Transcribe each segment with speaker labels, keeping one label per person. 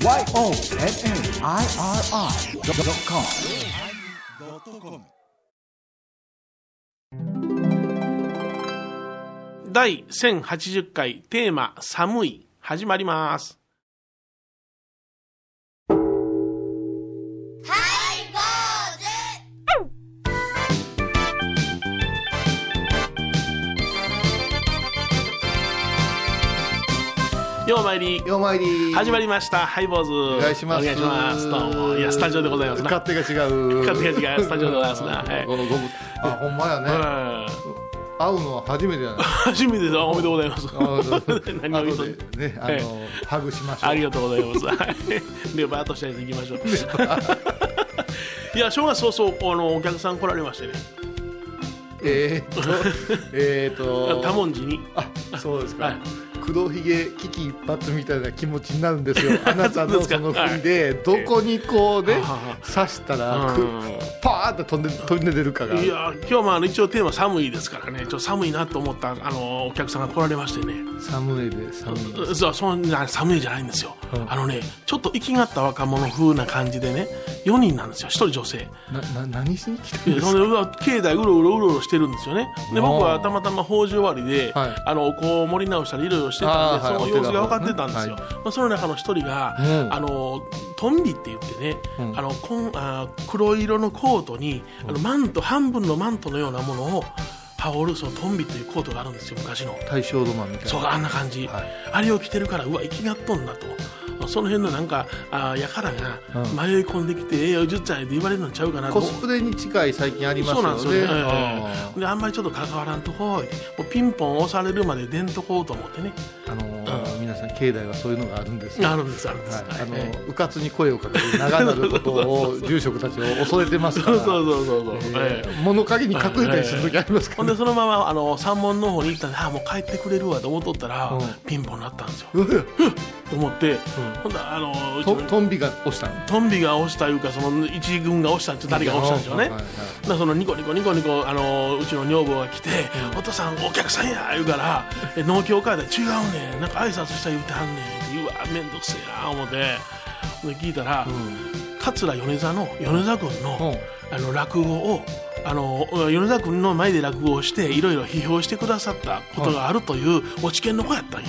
Speaker 1: YONNIRI.com
Speaker 2: 第1080回テーマ「寒い」始まりますり
Speaker 3: ようまいり。
Speaker 2: 始まりました。ハイボーズ。お
Speaker 3: 願いします。
Speaker 2: お願いします。どうも。いやスタジオでございますな。
Speaker 3: 勝手が違う。
Speaker 2: 勝手が違う。スタジオでございますな。はい。
Speaker 3: あほんまやね。
Speaker 2: うん
Speaker 3: 会うのは初めてじゃな。い
Speaker 2: 初めてです。おめでとうございます。何を言うと。
Speaker 3: ねあのハグしましょう。
Speaker 2: ありがとうございます。はい。で、バーッとしたやつ行きましょう。いや、正月早々、あの、お客さん来られましてね。
Speaker 3: えーっとえーっと。
Speaker 2: 多文字に。
Speaker 3: あそうですか、
Speaker 2: はい
Speaker 3: 黒ひげ危機一髪みたいな気持ちになるんですよ。あなたの
Speaker 2: そ
Speaker 3: の振りでどこにこうね刺したらパーッと飛んで飛んで出るかが。
Speaker 2: いや、今日はまあ、一応テーマ寒いですからね。ちょっと寒いなと思った、あの、お客さんが来られましてね。
Speaker 3: 寒いで寒い
Speaker 2: そう、そんな寒いじゃないんですよ。
Speaker 3: うん。
Speaker 2: あのね、ちょっと生きがった若者風な感じでね、4人なんですよ。1人女性。
Speaker 3: なな何しに来てるんですか？
Speaker 2: 境内うろうろうろうろしてるんですよね。で僕はたまたま法事終わりで、
Speaker 3: はい。
Speaker 2: あのこう盛り直したりいろいろしてたんでその様子が分かってたんですよ、まあ、その中の一人が、
Speaker 3: うん。
Speaker 2: あのトンビって言ってね、
Speaker 3: うん。
Speaker 2: あのこんあ黒色のコートにあのマント半分のマントのようなものを羽織るそのトンビというコートがあるんですよ昔の。
Speaker 3: 大正ロマンみたいな。
Speaker 2: そうあんな感じ、
Speaker 3: はい。
Speaker 2: あれを着てるからうわ生きがっとんなと。その辺のなんかあやからが
Speaker 3: うん。
Speaker 2: 迷い込んできて、ええよ10歳で言われるのちゃうかなと。
Speaker 3: コスプレに近い最近あります
Speaker 2: そうなん
Speaker 3: よね
Speaker 2: ですよね、
Speaker 3: あ
Speaker 2: ええであんまりちょっと関わらんとこい。もうピンポン押されるまで出んとこうと思ってね。
Speaker 3: ーあのー皆さん境内はそういうのがあるんですよ。
Speaker 2: あるんですあるんです、
Speaker 3: はい、あの
Speaker 2: え
Speaker 3: うかつに声をかけて長なることを住職たちを恐れてますから。
Speaker 2: えそうそうそうそう。
Speaker 3: え
Speaker 2: ええ
Speaker 3: ー物陰に隠れたりする時ありますから、
Speaker 2: ほんでそのままあの山門の方に行ったんでああもう帰ってくれるわと思っとったら、
Speaker 3: うん。
Speaker 2: ピンポン鳴ったんですよと思って、ほんであの
Speaker 3: とトンビが押したの？
Speaker 2: トンビが押したいうかその一軍が押したんち誰が押したんでしょうね、
Speaker 3: はいはい
Speaker 2: だからそのニコニコニコニコあのうちの女房が来て「お父さんお客さんや」言うから「え農協からで違うねん。なんか挨拶した言うてはんねん」って言うわ面倒くせえな思って。で聞いたら、桂米沢の米沢君の,、あの落語をあの米沢君の前で落語をしていろいろ批評してくださったことがあるというお知見の子やったんや。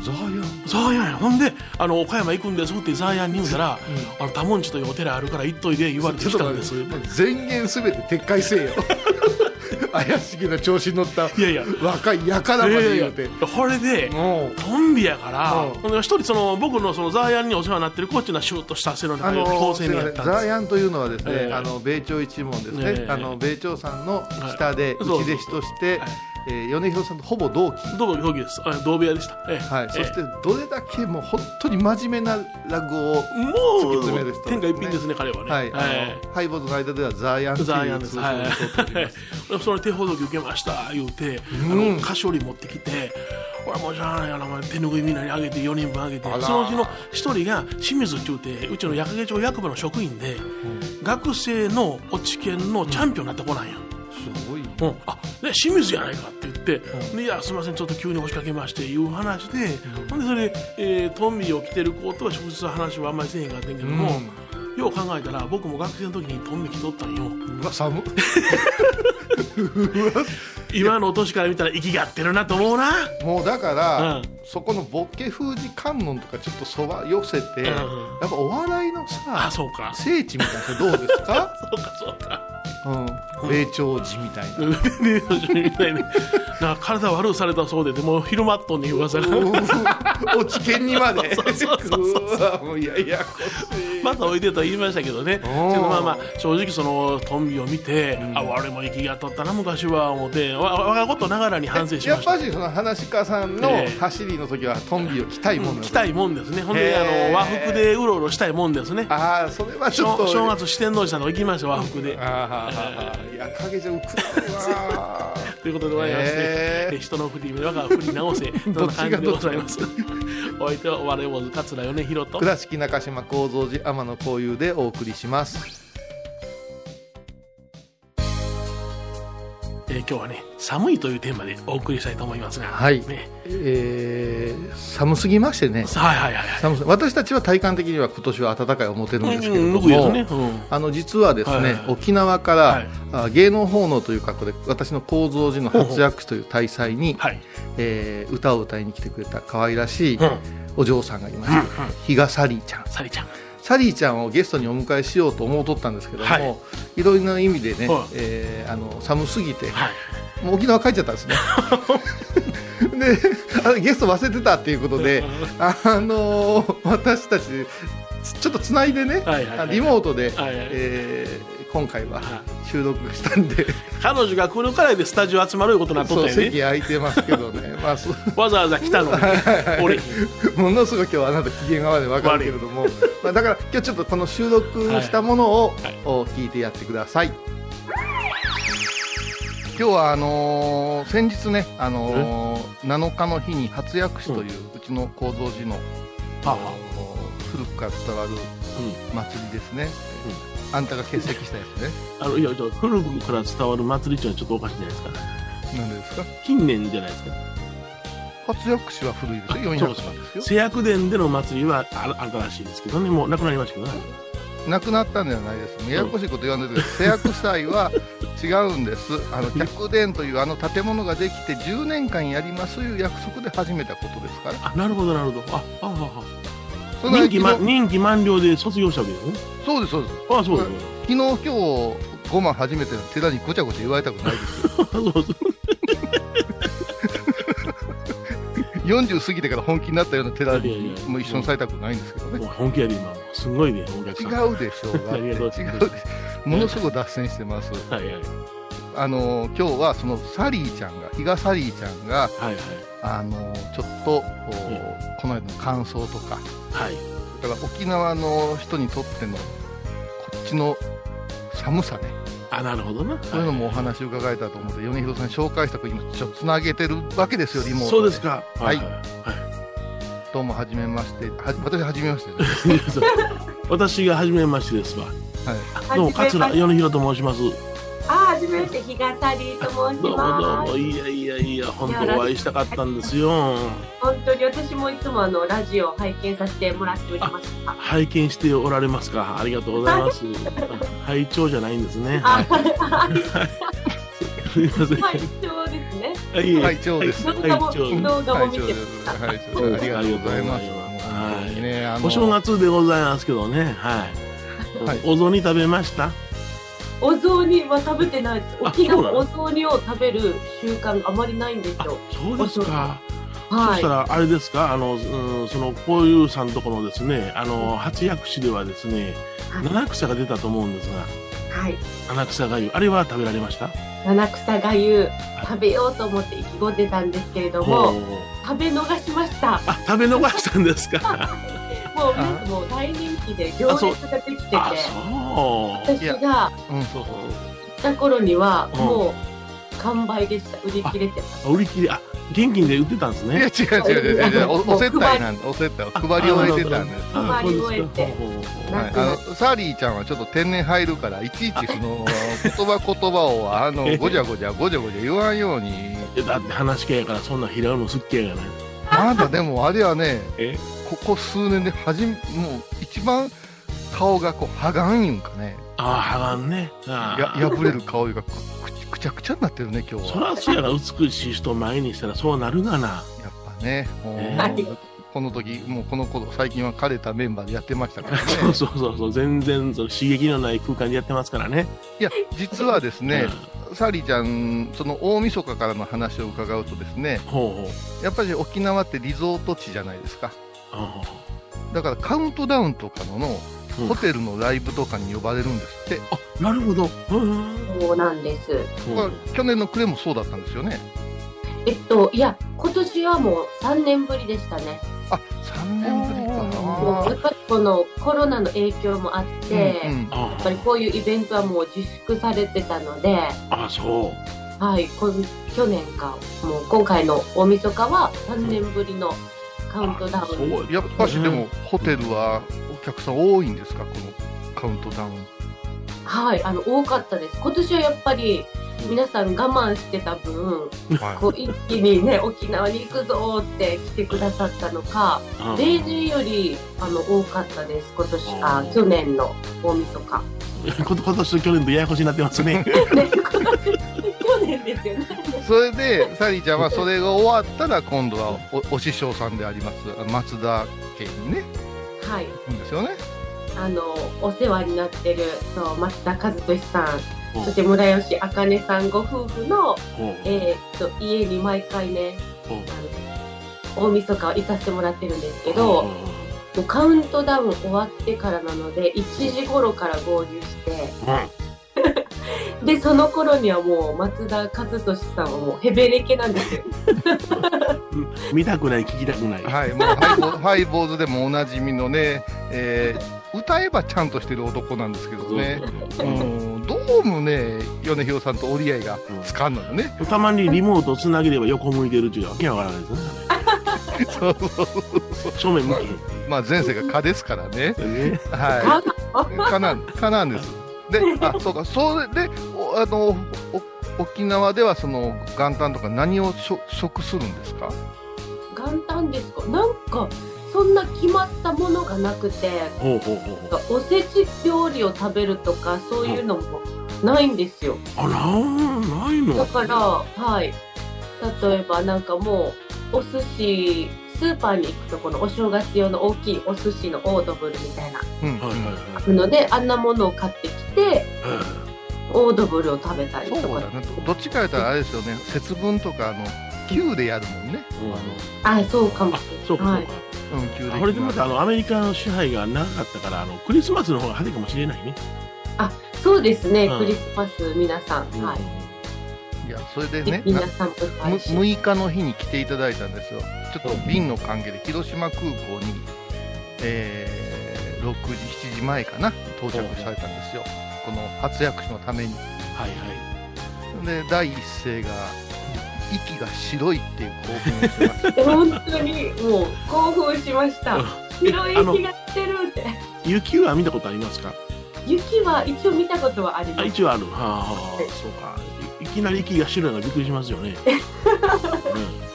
Speaker 3: ザーヤン。
Speaker 2: ザーヤンや。ほんであの岡山行くんですってザーヤンに言うたら、あの多文字というお寺あるから行っといで言われてきたんです。
Speaker 3: 全言すべて撤回せえよ。怪しげな調子に乗った
Speaker 2: いやいや。
Speaker 3: 若いやからまで言うて
Speaker 2: これで
Speaker 3: もう
Speaker 2: トンビやから一人その僕のそのザーヤンにお世話になってる子っていうのはシューッとした背の高い
Speaker 3: あの
Speaker 2: 高青
Speaker 3: すいません
Speaker 2: 年やったんです。
Speaker 3: ザーヤンというのはですね、
Speaker 2: ええ。
Speaker 3: あの米朝一門ですね、
Speaker 2: ええ。
Speaker 3: あの米朝さんの下で
Speaker 2: はい。
Speaker 3: 内弟子として、
Speaker 2: はい
Speaker 3: えー米広さんとほぼ同期。
Speaker 2: どうも表記です。あ同部屋でした。ええ。
Speaker 3: はい、
Speaker 2: ええ。
Speaker 3: そしてどれだけもう本当に真面目な落語を、
Speaker 2: も
Speaker 3: 突き
Speaker 2: う
Speaker 3: 詰める人ですね。
Speaker 2: 天下一品ですね彼はね。
Speaker 3: はい。あのハイボーズの間ではザーヤンという。通称
Speaker 2: はい。
Speaker 3: で通っております。
Speaker 2: その手ほどき受けました言うて、
Speaker 3: うん。
Speaker 2: あの菓子折り持ってきて、これもうしゃあないやな、お前手ぬぐいみんなにあげて4人分あげてそのうちの一人が清水って言うて、うちの矢掛町役場の職員で、学生の落ち研のチャンピオンになった子なんや。
Speaker 3: すごい。
Speaker 2: うん、あね清水やないかって言って、でいやすみませんちょっと急に押しかけましていう話で、ほんでそれで、えートンビを着てる子とは直接話はあんまりせえへんかったんやけども、よう考えたら僕も学生の時にトンビ着とったんよ。
Speaker 3: うわ、寒っ。
Speaker 2: 今の年から見たら息がってるなと思うな。
Speaker 3: もうだから、
Speaker 2: うん。
Speaker 3: そこのボケ封じ観音とかちょっとそば寄せて、
Speaker 2: ん。
Speaker 3: やっぱお笑いのさ、
Speaker 2: あそうか。
Speaker 3: 聖地みたいなのどうですか？
Speaker 2: そうかそうか。
Speaker 3: うん。霊長寺みたいな。
Speaker 2: みたいになんか体悪くされたそうででも昼間っとんねん噂が。
Speaker 3: 落ち研にまで。
Speaker 2: そうそうそうそう。
Speaker 3: うわもうややこしい。
Speaker 2: また置いてと言いましたけどね。まあまあ正直そのトンビを見て、あ俺も息がとったな昔は思ってわ我がことながらに反省しました。
Speaker 3: やっぱりその話し家さんの
Speaker 2: ええ。
Speaker 3: 走りの時はトンビを着たいもんなんです
Speaker 2: 着たいもんですね。ほんであの和服でうろうろしたいもんですね。
Speaker 3: ああそれはちょっと。
Speaker 2: 正正月四天王寺さんとこ行きました和服で。
Speaker 3: あーはーはーはーい。や影じゃ浮くわ
Speaker 2: ということでございまして、
Speaker 3: へー。
Speaker 2: え人の振り目我が振り直せ どんな感じでございますお相手はお笑い坊主桂米宏と。
Speaker 3: 倉敷中島幸三寺天野幸雄でお送りします
Speaker 2: 今日はね寒いというテーマでお送りしたいと思いますが
Speaker 3: はい。
Speaker 2: ね。
Speaker 3: えー寒すぎましてね。
Speaker 2: はいはいはいはい。
Speaker 3: 寒す私たちは体感的には今年は暖かい思ってるんですけれど
Speaker 2: うん
Speaker 3: も、
Speaker 2: 僕ですね、うん。
Speaker 3: あの実はですね、
Speaker 2: はいはい。はい
Speaker 3: 沖縄から、
Speaker 2: はい。
Speaker 3: あ芸能奉納という格好で私の構造寺の初薬師という大祭に、
Speaker 2: はい、
Speaker 3: えー歌を歌いに来てくれた可愛らしい
Speaker 2: うん。
Speaker 3: お嬢さんがいまして、比嘉サリーちゃん。
Speaker 2: サリちゃん
Speaker 3: サリーちゃんをゲストにお迎えしようと思うとったんですけども、
Speaker 2: はい。
Speaker 3: い、ろいろな意味でね、
Speaker 2: はい。
Speaker 3: えーあの寒すぎて、
Speaker 2: はい。
Speaker 3: もう沖縄帰っちゃったんですね。であれゲスト忘れてたっていうことで、あのー私たちつちょっとつないでね、
Speaker 2: はいはいはい
Speaker 3: リモートで、
Speaker 2: はいはい。
Speaker 3: えー今回は
Speaker 2: はい。
Speaker 3: 収録したんで、
Speaker 2: 彼女が来るからいでスタジオ集まることになっとったよね。
Speaker 3: 席空いてますけどね、まあ、そ
Speaker 2: わざわざ来たのに。俺に
Speaker 3: ものすごい今日あなた機嫌が悪い分かるけれども、まあ、だから今日ちょっとこの収録したものを、聞いてやってください。今日はあのー先日ね、あのー7日の日に初薬師という、うちの構造寺の、古くから伝わる祭りですね、あんたが欠席したやつね。
Speaker 2: あのいや古くから伝わる祭りっていうのはちょっとおかしいじゃないですか
Speaker 3: なんでですか？
Speaker 2: 近年じゃないですか
Speaker 3: 初薬師は古いですよ。400
Speaker 2: そう
Speaker 3: 年ですよ。
Speaker 2: 製薬殿での祭りはあ新しいですけどね。もうなくなりましたけどね。
Speaker 3: なくなったんではないです。ややこしいこと言わないでください。製薬祭は違うんです。あの客殿というあの建物ができて10年間やりますという約束で始めたことですから。
Speaker 2: あなるほどなるほど。ああああ任期,、ま、任期満了で卒業したわけですね
Speaker 3: そうですそうです。
Speaker 2: あそうですね
Speaker 3: 昨日今日ごま初めて寺にごちゃごちゃ言われたくないですよ。
Speaker 2: そうそう
Speaker 3: 40過ぎてから本気になったような寺にも一緒にされたくないんですけどね。
Speaker 2: 本気やで今すごいねお客さん
Speaker 3: 違うでしょ う。
Speaker 2: がとう
Speaker 3: うでしょ。ものすごい脱線してます。
Speaker 2: はいはい
Speaker 3: あの今日はそのサリーちゃんが、比嘉サリーちゃんが、
Speaker 2: はい
Speaker 3: あのちょっと、おこの間の感想とか、
Speaker 2: はい。はい
Speaker 3: だから沖縄の人にとってのこっちの寒さね、
Speaker 2: あなるほどな。
Speaker 3: そういうのもお話を伺えたと思って、米広さんに紹介したく今ちょっとつなげてるわけですよ、リモート
Speaker 2: そうですか。
Speaker 3: はい。
Speaker 2: はい。
Speaker 3: どうもはじめまして、はじ私はじめまして。です、
Speaker 2: 私が初めましてですわ。
Speaker 3: はい、
Speaker 2: どうも桂米広と申します
Speaker 1: あ、はじめまして、日笠りと申し
Speaker 2: どうもどう
Speaker 1: ます。
Speaker 2: もいやいやいや本当お会いしたかったんですよ。
Speaker 1: 本当に私もいつもあのラジオを拝見させてもらっておりました。
Speaker 2: 拝見しておられますか？ありがとうございます。拝聴じゃないんですね。
Speaker 1: あ、
Speaker 2: はい。すいません。
Speaker 1: はい、そうですね。
Speaker 2: はい。
Speaker 3: 会長です。
Speaker 1: 動画も動画も見て。ま
Speaker 3: はい、そうです。ありがとうございます。
Speaker 2: ありがとうござい。お正月でございますけどね。はい、
Speaker 3: はい。
Speaker 2: お雑煮食べました？
Speaker 1: お雑煮は食べてないです。
Speaker 2: あ
Speaker 1: 沖縄お雑煮を食べる習慣あまりないんです
Speaker 2: あ
Speaker 1: よ。
Speaker 2: そうですかそ
Speaker 1: はい
Speaker 2: した。らあれですか？あの、うん、そのこういうさんとこのですねあの初薬師ではですね
Speaker 1: はい
Speaker 2: 七草が出たと思うんですが
Speaker 1: はい。
Speaker 2: 七草がゆあれは食べられました？
Speaker 1: 七草がゆ食べようと思って意気込んでたんですけれども、
Speaker 2: ほう
Speaker 1: 食べ逃しました。
Speaker 2: あ食べ逃したんですか？
Speaker 1: もう皆さんもう大人気で行列ができてて、私が
Speaker 3: うん、
Speaker 2: そう
Speaker 1: 行った頃には
Speaker 2: うん
Speaker 1: もう完売でした。売り切れてます。
Speaker 2: 売り切りあ現金で売ってたんです
Speaker 3: いや
Speaker 2: ね
Speaker 3: 違う違う違う違う。おお接待なんでお接待を配り終えてたんです。
Speaker 2: あ
Speaker 1: 配り終えて。
Speaker 3: はい、あのサーリーちゃんはちょっと天然入るからいちいちその言葉言葉をあのごちゃごちゃごちゃごちゃ言わんように。
Speaker 2: いやだって話し系やからそんな拾うのすっげえやない
Speaker 3: まだでもあれはね
Speaker 2: え？
Speaker 3: ここ数年ではじめもう一番顔がこうはがんいうんかね。
Speaker 2: ああはがんねああ。
Speaker 3: や破れる顔がくくくちゃくちゃになってるね今日
Speaker 2: そ
Speaker 3: は
Speaker 2: らそうやが美しい人前にしたらそうなるがな。
Speaker 3: やっぱねもう
Speaker 2: ね
Speaker 3: この時もうこの頃最近は枯れたメンバーでやってましたからね。
Speaker 2: そうそうそうそう。全然その刺激のない空間でやってますからね。
Speaker 3: いや実はですね、サーリーちゃんその大晦日からの話を伺うとですね
Speaker 2: うんほうほう。
Speaker 3: やっぱり沖縄ってリゾート地じゃないですか。
Speaker 2: あ
Speaker 3: だからカウントダウンとかのの、
Speaker 2: うん。
Speaker 3: ホテルのライブとかに呼ばれるんですって、
Speaker 2: あなるほど。うん
Speaker 1: そうなんです。
Speaker 3: 去年の暮れもそうだったんですよね。
Speaker 1: えっと、いや、今年はもう3年ぶりでしたね。
Speaker 3: あ3年ぶりか。
Speaker 1: もうやっぱりこのコロナの影響もあって、
Speaker 3: うんうん。
Speaker 2: あ
Speaker 1: やっぱりこういうイベントはもう自粛されてたので、
Speaker 2: あそう。
Speaker 1: はい、こん去年か、もう今回の大晦日は3年ぶりのカウントダウン。
Speaker 2: そう
Speaker 3: やっぱしでもホテルはお客さん多いんですか？このカウントダウン。
Speaker 1: はい、あの、多かったです。今年はやっぱり、皆さん我慢してた分
Speaker 3: は
Speaker 1: こう一気にね沖縄に行くぞって来てくださったのか例年よりあの多かったです今年。あ去年の大晦日。
Speaker 2: 今年と去年とややこしになってますね。
Speaker 1: ね今年ですよ。ね
Speaker 3: それでサリーちゃんはそれが終わったら今度はおお師匠さんであります。松田家にね。
Speaker 1: はい。
Speaker 3: 行くんですよね。
Speaker 1: あのお世話になってるそう松田和俊さん。
Speaker 2: う。ん
Speaker 1: そして村吉茜さんご夫婦の、えーっと家に毎回ねあの大晦日は行かせてもらってるんですけど、もうカウントダウン終わってからなので1時頃から合流して でその頃にはもう松田和俊さんはもうヘベレケなんですよ。
Speaker 2: う ん見たくない、聞きたくない。
Speaker 3: はいもうハイボ ハイボーズでもおなじみのね、えー歌えばちゃんとしてる男なんですけどね、う。ん、どうもね米広さんと折り合いがつかんのよね、
Speaker 2: たまにリモートつなげれば横向いてるっていうわけわからないですね。
Speaker 3: そうそう。そう
Speaker 2: 正面向き
Speaker 3: まあ前世が蚊ですからね。
Speaker 2: ね。
Speaker 3: は
Speaker 1: あ
Speaker 3: い蚊なん蚊なんですであそうかそれでおあのお沖縄ではその元旦とか何を食するんですか？
Speaker 1: 元旦ですか？なんかそんな決まったものがなくて。おせち料理を食べるとかそういうのもないんですよ。
Speaker 2: あ、なん、ないの？
Speaker 1: だからはい。例えばなんかもうお寿司スーパーに行くとこのお正月用の大きいお寿司のオードブルみたいな。
Speaker 3: うん、
Speaker 2: はいはいはい
Speaker 1: あるのであんなものを買ってきてオードブルを食べたりとか。
Speaker 3: そうだね。どどっちか言ったらあれですよね。節分とかあの旧でやるもんね。
Speaker 2: うん。
Speaker 1: あそうかも。
Speaker 2: あ、そうかそう
Speaker 1: はい
Speaker 2: か。
Speaker 3: うん
Speaker 2: これでまたあのアメリカの支配が長かったからあのクリスマスの方が派手かもしれないね。
Speaker 1: そうですね、
Speaker 2: うん。
Speaker 1: クリスマス皆さん、はい
Speaker 3: いやそれでねな
Speaker 1: 皆さんと
Speaker 3: む
Speaker 1: 配信。
Speaker 3: 6日の日に来ていただいたんですよ。ちょっと便の関係で広島空港に、えー6時7時前かな到着されたんですよ。この初役所のために。
Speaker 2: はいはい。
Speaker 3: で第一声が息が白いっていう興奮をしてました
Speaker 1: 本当にもう興奮しました。
Speaker 2: うん。
Speaker 1: 白い息がしてるって。
Speaker 2: 雪は見たことありますか？
Speaker 1: 雪は一応見たことはありま
Speaker 2: あ、
Speaker 1: す
Speaker 2: 一応ある。はあ、はあ、そうか。きなり息が白いのがびっくりしますよね。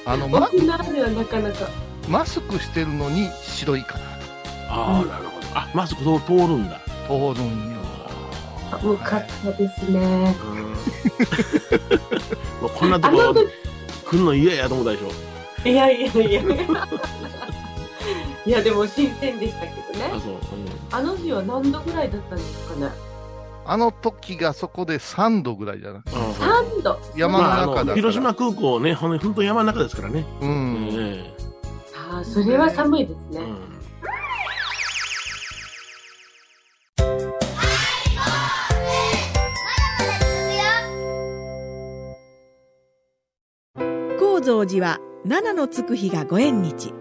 Speaker 2: うん。
Speaker 3: あのマ
Speaker 1: 沖縄ではなかなか。
Speaker 3: マスクしてるのに白いかな。
Speaker 2: ああ、なるほど。あ、マスク通通るんだ。
Speaker 3: 通るんよ。
Speaker 1: 寒かったですね。
Speaker 2: うん。も うこんなとこ来るの嫌やと思ったでしょ。
Speaker 1: いやいやいや。いやでも新鮮でしたけどね。
Speaker 2: あ、そう。うん。
Speaker 1: あの日は何度ぐらいだったんですかね
Speaker 3: あの時がそこで3度ぐらいじゃない？
Speaker 2: うん。
Speaker 1: 3度。
Speaker 3: 山の
Speaker 2: まあ、あ
Speaker 3: 中だから。
Speaker 2: の広島空港ね、ほんと本当山の中ですからね。
Speaker 3: う
Speaker 2: うん。え
Speaker 1: ああそれは寒いですね、
Speaker 2: えうん。
Speaker 4: 高蔵寺は七のつく日がご縁日。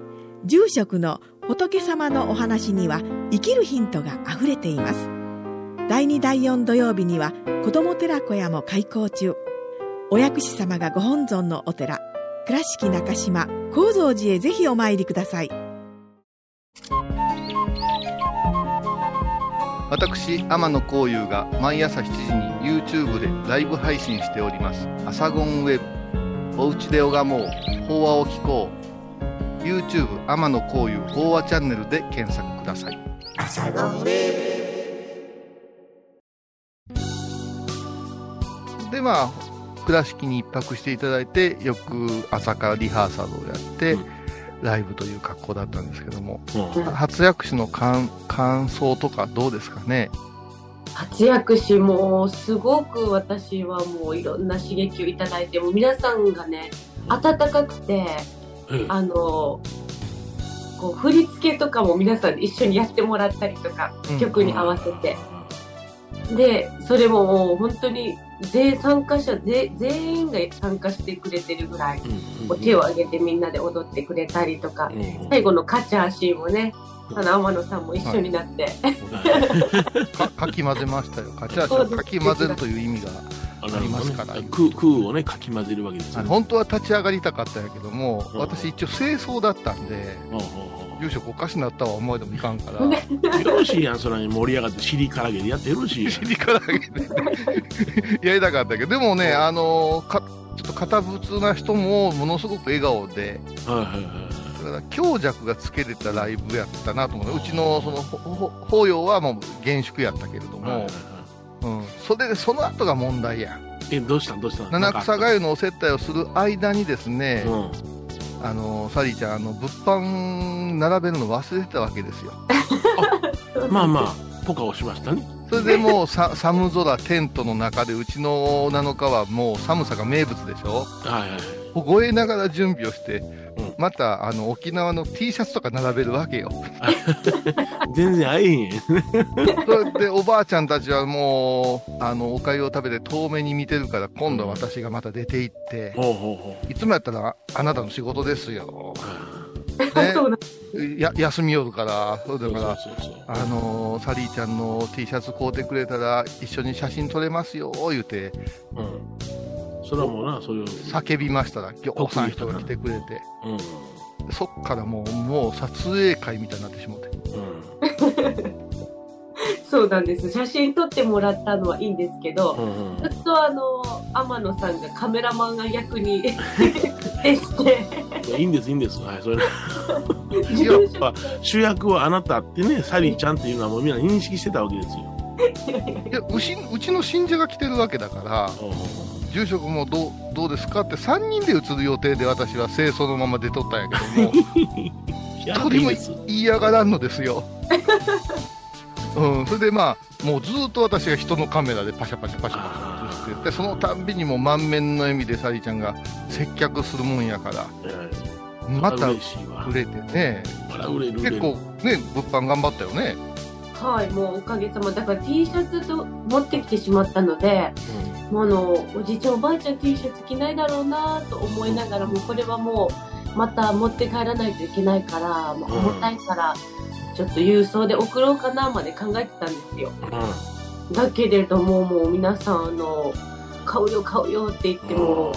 Speaker 4: 住職の仏様のお話には生きるヒントがあふれています第2第4土曜日には子ども寺小屋も開校中。お薬師様がご本尊のお寺倉敷中島・高蔵寺へぜひお参りください。
Speaker 3: 私天野幸雄が毎朝7時に YouTube でライブ配信しております「アサゴンウェブ」「おうちで拝もう法話を聞こう」YouTube 天野幸雄法話チャンネルで検索ください。でまあ倉敷に一泊していただいてよく朝からリハーサルをやって、
Speaker 2: うん。
Speaker 3: ライブという格好だったんですけども
Speaker 2: うん。
Speaker 3: 初薬師の感感想とかどうですかね？
Speaker 1: 活躍しもうすごく私はもういろんな刺激をいただいてもう皆さんがね温かくて
Speaker 2: ええ
Speaker 1: あのこう振り付けとかも皆さんで一緒にやってもらったりとか、
Speaker 3: うん。
Speaker 1: 曲に合わせて。でそれももう本当に全参加者全全員が参加してくれてるぐらい
Speaker 2: うん
Speaker 1: こう手を挙げてみんなで踊ってくれたりとか
Speaker 2: うん
Speaker 1: 最後のカチャーシーンもねあの天野さんも一緒になって、
Speaker 3: かかき混ぜましたよ。カチャーシャをかき混ぜるという意味が、
Speaker 2: あ
Speaker 3: ありますから
Speaker 2: 空空をねかき混ぜるわけですよね。
Speaker 3: 本当は立ち上がりたかったんやけども、
Speaker 2: うん。
Speaker 3: 私一応清掃だったんで、
Speaker 2: ほうほうほ
Speaker 3: 住職おかしなったわ思いでもいかんから。
Speaker 1: ね
Speaker 2: よろしいやん、それに盛り上がって、尻からげでやってよろしいやん。
Speaker 3: 尻から上げて。やりたかったけどでもねあのかちょっと堅物な人もものすごく笑顔で。
Speaker 2: はいはいはい。
Speaker 3: だから強弱がつけれたライブやったなと思う。うちのそのほほ法要はもう厳粛やったけれども、
Speaker 2: はいはいはい
Speaker 3: うん、それでその後が問題や
Speaker 2: え、どうしたん？どうしたん？
Speaker 3: 七草がゆのお接待をする間にですね、
Speaker 2: うん。
Speaker 3: あのサリーちゃんあの物販並べるの忘れてたわけですよ
Speaker 2: まあまあ、ポカをしましたね。
Speaker 3: それでもうさ寒空テントの中でうちの7日はもう寒さが名物でしょ？
Speaker 2: はいはいはい。
Speaker 3: 凍えながら準備をして、
Speaker 2: うん。
Speaker 3: またあの沖縄の T シャツとか並べるわけよ。
Speaker 2: 全然会えへん。
Speaker 3: それでおばあちゃんたちはもうあのお粥を食べて遠目に見てるから今度は私がまた出て行って、
Speaker 2: ほうほうほ
Speaker 3: いつもやったらあなたの仕事ですよ、
Speaker 2: う。
Speaker 3: ね。や休みよるからそうだからあのサリーちゃんの T シャツ買うてくれたら一緒に写真撮れますよ言うて。
Speaker 2: うん。それはもうな、そういう。
Speaker 3: 叫びましたらぎょうさん人が来てくれて
Speaker 2: うん。
Speaker 3: そっからもうもう撮影会みたいになってしもて
Speaker 2: うん。
Speaker 1: そうなんです。写真撮ってもらったのはいいんですけど、
Speaker 2: うん
Speaker 1: ずっとあの、天野さんがカメラマンが役に でして、
Speaker 2: うん。いいんです、いいんです。はい、それ。
Speaker 3: いや
Speaker 2: まあ主役はあなたってね、サリーちゃんっていうのはもうみんな認識してたわけですよ。
Speaker 3: いやうしうちの信者が来てるわけだから
Speaker 2: うん
Speaker 3: 住職もどうどうですか？って3人で移る予定で私は清掃のまま出とったんやけども
Speaker 2: や
Speaker 3: 一人も。言 いやがらんのですよ。うん、それでまあ、もうずっと私が人のカメラでパシャパシャパシャパシャ映ってて、そのたんびにもう満面の笑みでサリーちゃんが接客するもんやから、
Speaker 2: うん
Speaker 3: また売。れてね。結構ね、物販頑張ったよね。
Speaker 1: はい、もうおかげさま、だから T シャツと持ってきてしまったので、もうあの、おじいちゃんおばあちゃん T シャツ着ないだろうなと思いながら、もうこれはもう、また持って帰らないといけないから、もう重たいから、ちょっと郵送で送ろうかなまで考えてたんですよ。
Speaker 2: うん。
Speaker 1: だけれども、もう皆さん、あの、買うよ買うよって言っても、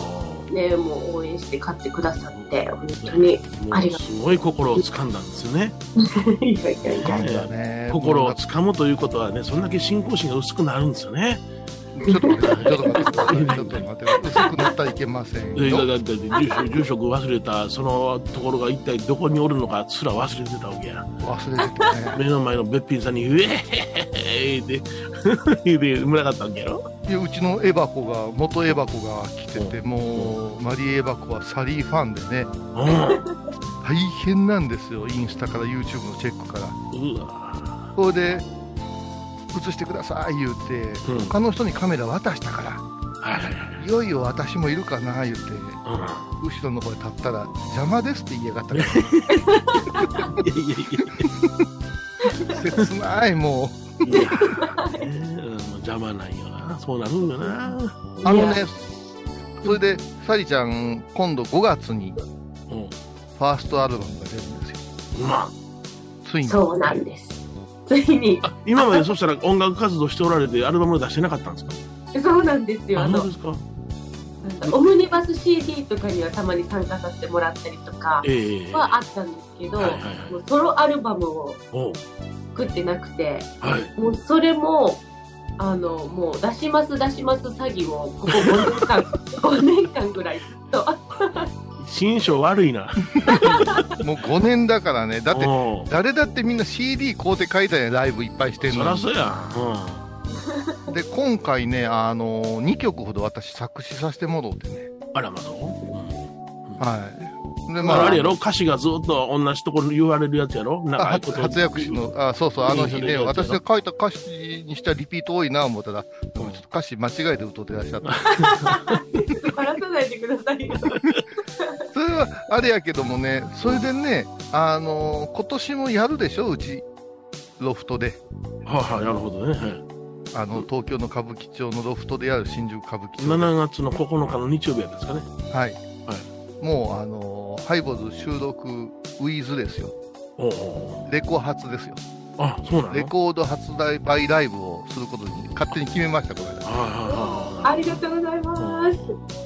Speaker 1: ね、もう応援して買ってくださって、本当に、ありがと
Speaker 2: すごい心を掴んだんですよね。
Speaker 1: いやいやいや。
Speaker 2: ね心を掴むということはね、そんだけ信仰心が薄くなるんですよね。
Speaker 3: ちょっと待って、ちょっと待ってください、ちょっと待って、薄くなったらいけませんよ。
Speaker 2: いやだって住職住職忘れたそのところが一体どこにおるのかすら忘れてたわけや
Speaker 3: 忘れてたね。
Speaker 2: 目の前のべっぴんさんに「うえへへへ」って言うてうまかったんやろ
Speaker 3: いやうちのエバコが、元エバコが来てて、もう、マリエエバコはサリーファンでね、
Speaker 2: う
Speaker 3: 大変なんですよ、インスタから YouTube のチェックから。
Speaker 2: んうわ
Speaker 3: それで、映してください言うて、
Speaker 2: うん。
Speaker 3: 他の人にカメラ渡したから、
Speaker 2: はいはいはい
Speaker 3: い。よいよ私もいるかな言うて、
Speaker 2: う
Speaker 3: 後ろの方へ立ったら、邪魔ですって言いやがったから、
Speaker 2: んいやいやい
Speaker 3: 切ない、もう。
Speaker 2: やいや。ねもう邪魔なんよな。そうなるんよな。
Speaker 3: あのね、それで、サリちゃん、今度5月に
Speaker 2: うん。
Speaker 3: ファーストアルバムが出るんですよ。
Speaker 2: まあ
Speaker 3: ついに。
Speaker 1: そうなんです。ついに、
Speaker 2: あ今までそしたら音楽活動しておられてアルバム出してなかったんですか？
Speaker 1: そうなんですよ。あのオムニバス CD とかにはたまに参加させてもらったりとか
Speaker 2: ええ
Speaker 1: はあったんですけど、
Speaker 2: はいはいはい。
Speaker 1: もうソロアルバムを作ってなくて、
Speaker 2: はい。
Speaker 1: もうそれも、あの、もう出します出します詐欺をここ5年間、5年間ぐらいずっと。
Speaker 2: 心象悪いな。
Speaker 3: もう5年だからね。だって、誰だってみんな CD 買うて書いたやんライブいっぱいしてん
Speaker 2: そ
Speaker 3: のに。
Speaker 2: らそうやん、
Speaker 3: で、今回ね、あの2曲ほど私作詞させてもろうてね。
Speaker 2: うん、あらまどう、
Speaker 3: はい。で、
Speaker 2: まあ、あれやろ？歌詞がずっと同じところに言われるやつやろ？
Speaker 3: あ
Speaker 2: 長いこと。
Speaker 3: 初初訳詞の、あ、そうそう、あの日ね、
Speaker 2: うん。
Speaker 3: 私が書いた歌詞にしたらリピート多いな思ったら、ちょっと歌詞間違えて歌ってらっしゃった。
Speaker 1: ないでくださいよ。
Speaker 3: それはあれやけどもね、それでね、あの今年もやるでしょ、うち、ロフトで。
Speaker 2: はいはいなるほどね、はい
Speaker 3: あの、東京の歌舞伎町のロフトでやる新宿歌舞伎町で。
Speaker 2: 7月の9日の日曜日ですかね
Speaker 3: はい。もう、あのハイボーズ収録ウィズですよ。
Speaker 2: おうおう
Speaker 3: レコ発ですよ。
Speaker 2: あそうなの？
Speaker 3: レコード発売ライブをすることに勝手に決めました、これ。
Speaker 2: はいはいはいはい
Speaker 1: ありがとうございます。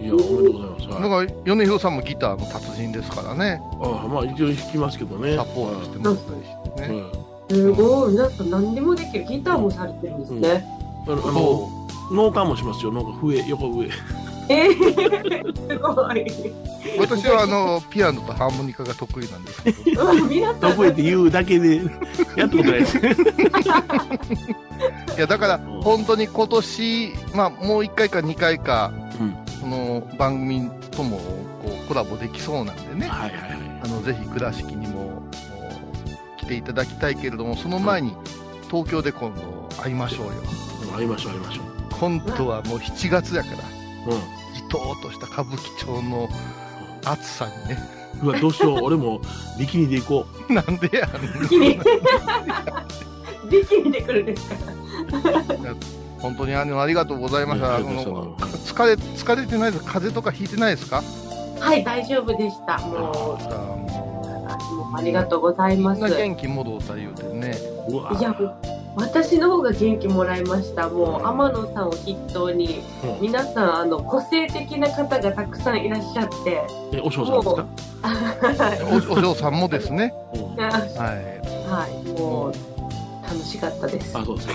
Speaker 2: いや、おめでとうございます。
Speaker 3: だ
Speaker 2: はい、
Speaker 3: から米広さんもギターの達人ですからね
Speaker 2: あまあ、一応弾きますけどね。
Speaker 3: サポートしてもらったりしてね、
Speaker 2: うん
Speaker 5: すごい。皆さん何でもできる。ギターもされてるんですね。
Speaker 2: あの、あの
Speaker 3: そ
Speaker 2: 農家もしますよ。農家、上、横上。
Speaker 5: えー、すごい。
Speaker 3: う私はあのピアノとハーモニカが得意なんですけど。
Speaker 2: 得意って言うだけで、やったことないです。
Speaker 3: いやだから
Speaker 2: うん
Speaker 3: 本当に今年、まあ、もう1回か2回か
Speaker 2: うん。
Speaker 3: この番組ともこうコラボできそうなんでね
Speaker 2: はいはいはい。
Speaker 3: あのぜひ倉敷にも来ていただきたいけれどもその前に東京で今度会いましょうよ
Speaker 2: 会いましょう、会いましょう。
Speaker 3: 今度はもう7月やから
Speaker 2: うん。
Speaker 3: じとーっとした歌舞伎町の暑さにね
Speaker 2: うわ、どうしよう。俺も、ビキニで行こ
Speaker 3: なんでやねん
Speaker 5: ビキニ。ビキニで来るんですか？
Speaker 3: 本当にあのありがとうございました。あの疲れ疲れてないですか？風邪とかひいてないですか？
Speaker 5: はい、大丈夫でした。も
Speaker 3: あーも
Speaker 5: う、ありがとうございます。
Speaker 3: 元気戻った言うてね。
Speaker 2: う。うわ。
Speaker 5: いや、私の方が元気もらいました。もう、天野さんを筆頭に、
Speaker 2: うん
Speaker 5: 皆さん、あの、個性的な方がたくさんいらっしゃって、
Speaker 2: え、お嬢さんですか？
Speaker 5: は
Speaker 3: おお嬢さんもですね。
Speaker 2: うん
Speaker 5: い、
Speaker 3: はい。
Speaker 5: もう、楽しかったです。
Speaker 2: あ、そうですか。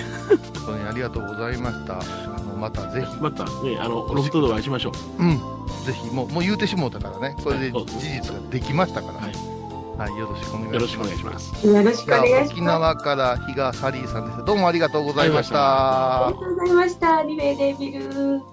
Speaker 3: 本当にありがとうございました。あのまたぜひ、
Speaker 2: またね、あの、ロフトでお会いしましょう。
Speaker 3: うん、ぜひもうもう言うてしもうたからね。これで
Speaker 2: はい
Speaker 3: 事実ができましたから。
Speaker 2: はい
Speaker 3: はい、よろしくお願いします。
Speaker 2: よろしくお願いします。
Speaker 5: よろしくお
Speaker 3: じゃあ
Speaker 5: 願いします。
Speaker 3: 沖縄から比嘉サリーさんです。どうもありがとうございまし
Speaker 5: あ
Speaker 3: た
Speaker 5: りが。とうございました。リベデビル。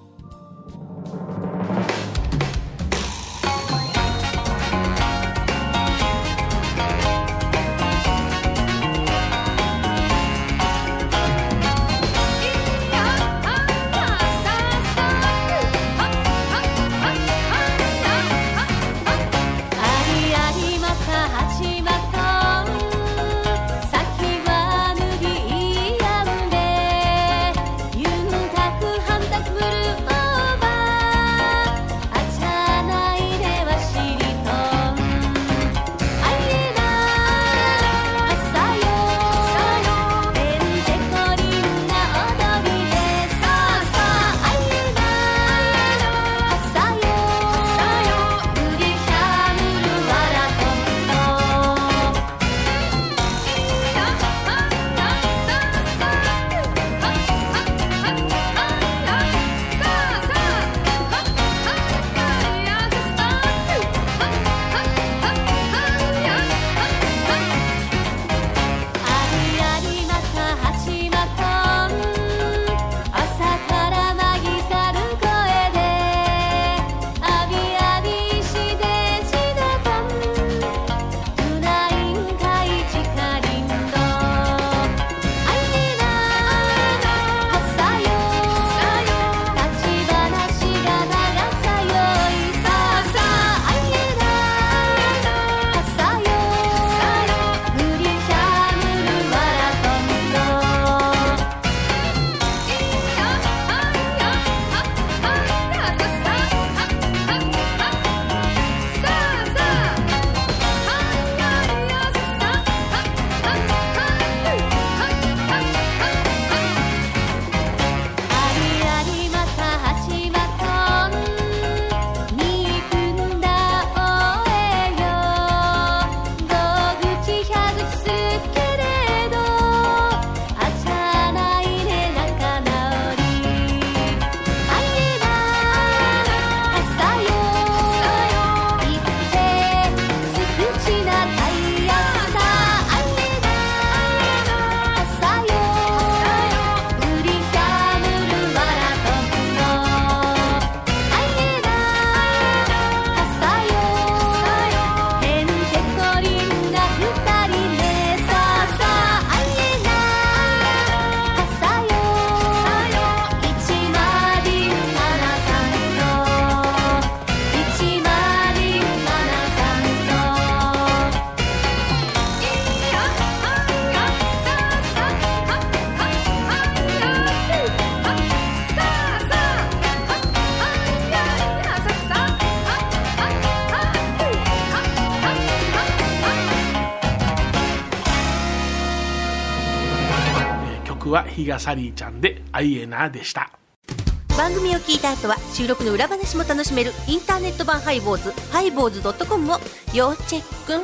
Speaker 2: サリーちゃんで、アイエナでした。
Speaker 6: 番組を聞いた後は収録の裏話も楽しめるインターネット版ハイボーズハイボーズドットコムを要チェック。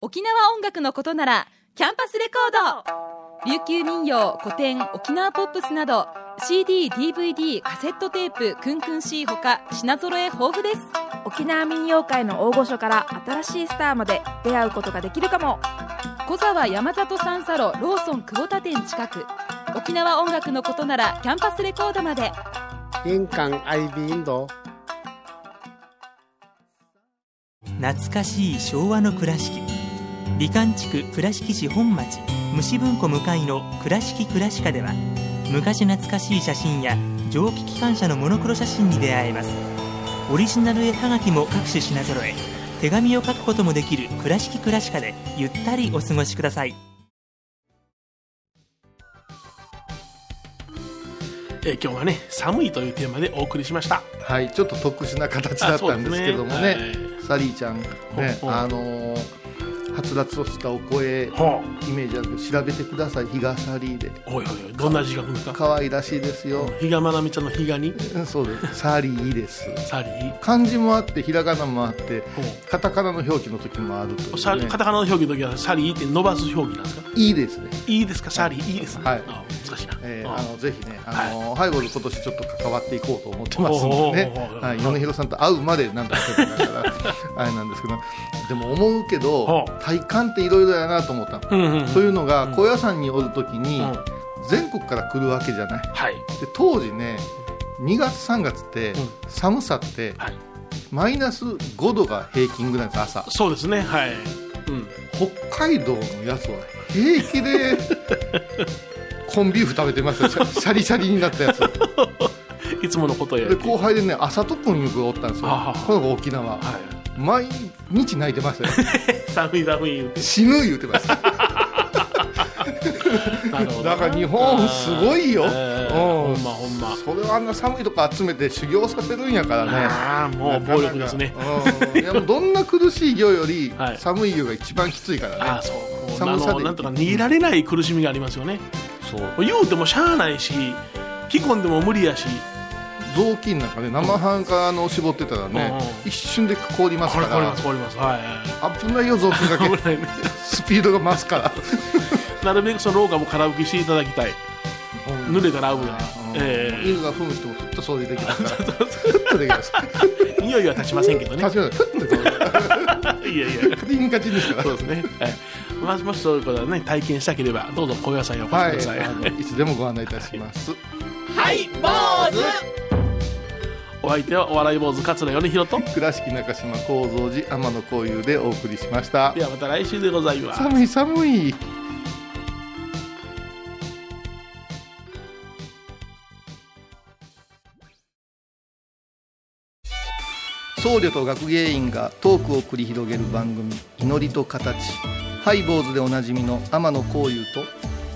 Speaker 7: 沖縄音楽のことならキャンパスレコード。琉球民謡古典沖縄ポップスなど CD/DVD カセットテープクンクン C ほか品揃え豊富です。
Speaker 8: 沖縄民謡界の大御所から新しいスターまで出会うことができるかも。
Speaker 7: 小沢山里三佐路ローソン久保田店近く。沖縄音楽のことならキャンパスレコードまで。
Speaker 9: 印鑑 IB インド。
Speaker 10: 懐かしい昭和の倉敷。美観地区倉敷市本町虫文庫向かいの「倉敷倉歯科」では昔懐かしい写真や蒸気機関車のモノクロ写真に出会えます。オリジナル絵はがきも各種品揃え手紙を書くこともできる「倉敷倉歯科」でゆったりお過ごしください。
Speaker 2: えー今日はね寒いというテーマでお送りしました。
Speaker 3: はいちょっと特殊な形だったんですけどもね。
Speaker 2: あそうですね。
Speaker 3: サリーちゃんねあのーはつらつとしたお声イ
Speaker 2: は
Speaker 3: メージあるけど調べてください日がサリーで。
Speaker 2: おいおいどんな字書くんですか？
Speaker 3: 可愛らしいですよ。
Speaker 2: 比嘉愛未ちゃんの比嘉に？
Speaker 3: うんそうです。サリーです。
Speaker 2: サリー
Speaker 3: 漢字もあってひらがなもあって
Speaker 2: ほ
Speaker 3: カタカナの表記の時もあるというね。
Speaker 2: カタカナの表記の時はサリーって伸ばす表記なんですか？
Speaker 3: いいですね。
Speaker 2: いいですか？サリーい。いですね。
Speaker 3: はい。
Speaker 2: あ難しいな。
Speaker 3: えー
Speaker 2: あ
Speaker 3: あのぜひね、あのハイボール今年ちょっと関わっていこうと思ってますんでね。はい、米広さんと会うまでなんだけどだからあれなんですけど。でも思うけど
Speaker 2: ほ
Speaker 3: 体感っていろいろやなと思ったの、
Speaker 2: うんうんうん
Speaker 3: というのが、
Speaker 2: うん
Speaker 3: 高野山におる時に、
Speaker 2: うん。
Speaker 3: 全国から来るわけじゃない。
Speaker 2: はい。
Speaker 3: で当時ね2月3月って、
Speaker 2: うん。
Speaker 3: 寒さって
Speaker 2: はい。
Speaker 3: マイナス5度が平均ぐらいです朝。
Speaker 2: そうですね。はい。うん。
Speaker 3: 北海道のやつは平気で コンビーフ食べてましたよ。シャリシャリになったやつ。
Speaker 2: いつものことや。
Speaker 3: で後輩でね朝と君がおったんですよ。この子沖縄。
Speaker 2: は
Speaker 3: 毎日泣いてましたよ。
Speaker 2: い 寒い寒い言うて。
Speaker 3: 死ぬ言うてましただから日本すごいよ。
Speaker 2: えー
Speaker 3: うん。
Speaker 2: ほんまほんま。
Speaker 3: それをあんな寒いとこ集めて修行させるんやからね。
Speaker 2: ああもう暴力ですね。
Speaker 3: うん。いやもうどんな苦しい行より
Speaker 2: はい。
Speaker 3: 寒い行が一番きついからね。
Speaker 2: ああそう。
Speaker 3: 寒さで。
Speaker 2: なんとか逃げられない苦しみがありますよね。
Speaker 3: そう。
Speaker 2: 言うてもしゃあないし着込んでも無理やし
Speaker 3: 雑巾なんかね生半可の絞ってたらね、
Speaker 2: う
Speaker 3: 一瞬で凍りますから。
Speaker 2: これこれますこれます。はい。
Speaker 3: 危ないよ雑巾かけ。
Speaker 2: ね。
Speaker 3: スピードが増すから。
Speaker 2: なるべくその廊下も空拭きしていただきたい。濡れたら危ない
Speaker 3: うん。
Speaker 2: ええ。
Speaker 3: 犬が踏む人もふっと掃除できますからふっとできます
Speaker 2: 匂いは立ちませんけどね。
Speaker 3: 確かにふっとこう
Speaker 2: いやいや。
Speaker 3: クリーンカチンですから。
Speaker 2: そうですね、はいまあ、もしそういうことはね体験したければどうぞ高野山へお越し
Speaker 3: はい
Speaker 2: ください、
Speaker 3: あのいつでもご案内いたします。
Speaker 2: はい。坊主お相手はお笑い坊主桂米宏と
Speaker 3: 倉敷中島幸三寺天野幸雄でお送りしました。
Speaker 2: ではまた来週でございます。
Speaker 3: 寒い寒い。僧侶と学芸員がトークを繰り広げる番組「祈りと形」ハイボーズでおなじみの天野幸雄と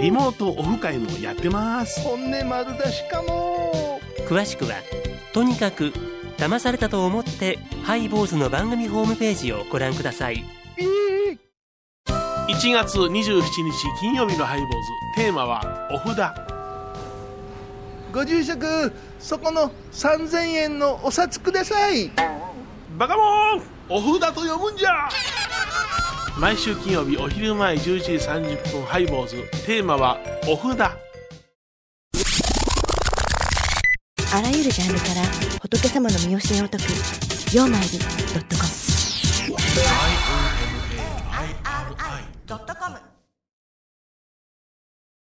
Speaker 2: リモートオフ会もやってます。
Speaker 3: 本音丸出しかも。
Speaker 10: 詳しくはとにかく騙されたと思ってハイボーズの番組ホームページをご覧ください。
Speaker 2: 1月27日金曜日のハイボーズ。テーマはお札。
Speaker 3: ご住職そこの3000円のお札ください。
Speaker 2: バカモン。お札と読むんじゃ毎週金曜日お昼前11時30分ハイボーズ。テーマは「お札」
Speaker 6: あらゆるジャンルから仏様の見教えを解く「曜マイルドットコム」「IOMAIRI.com」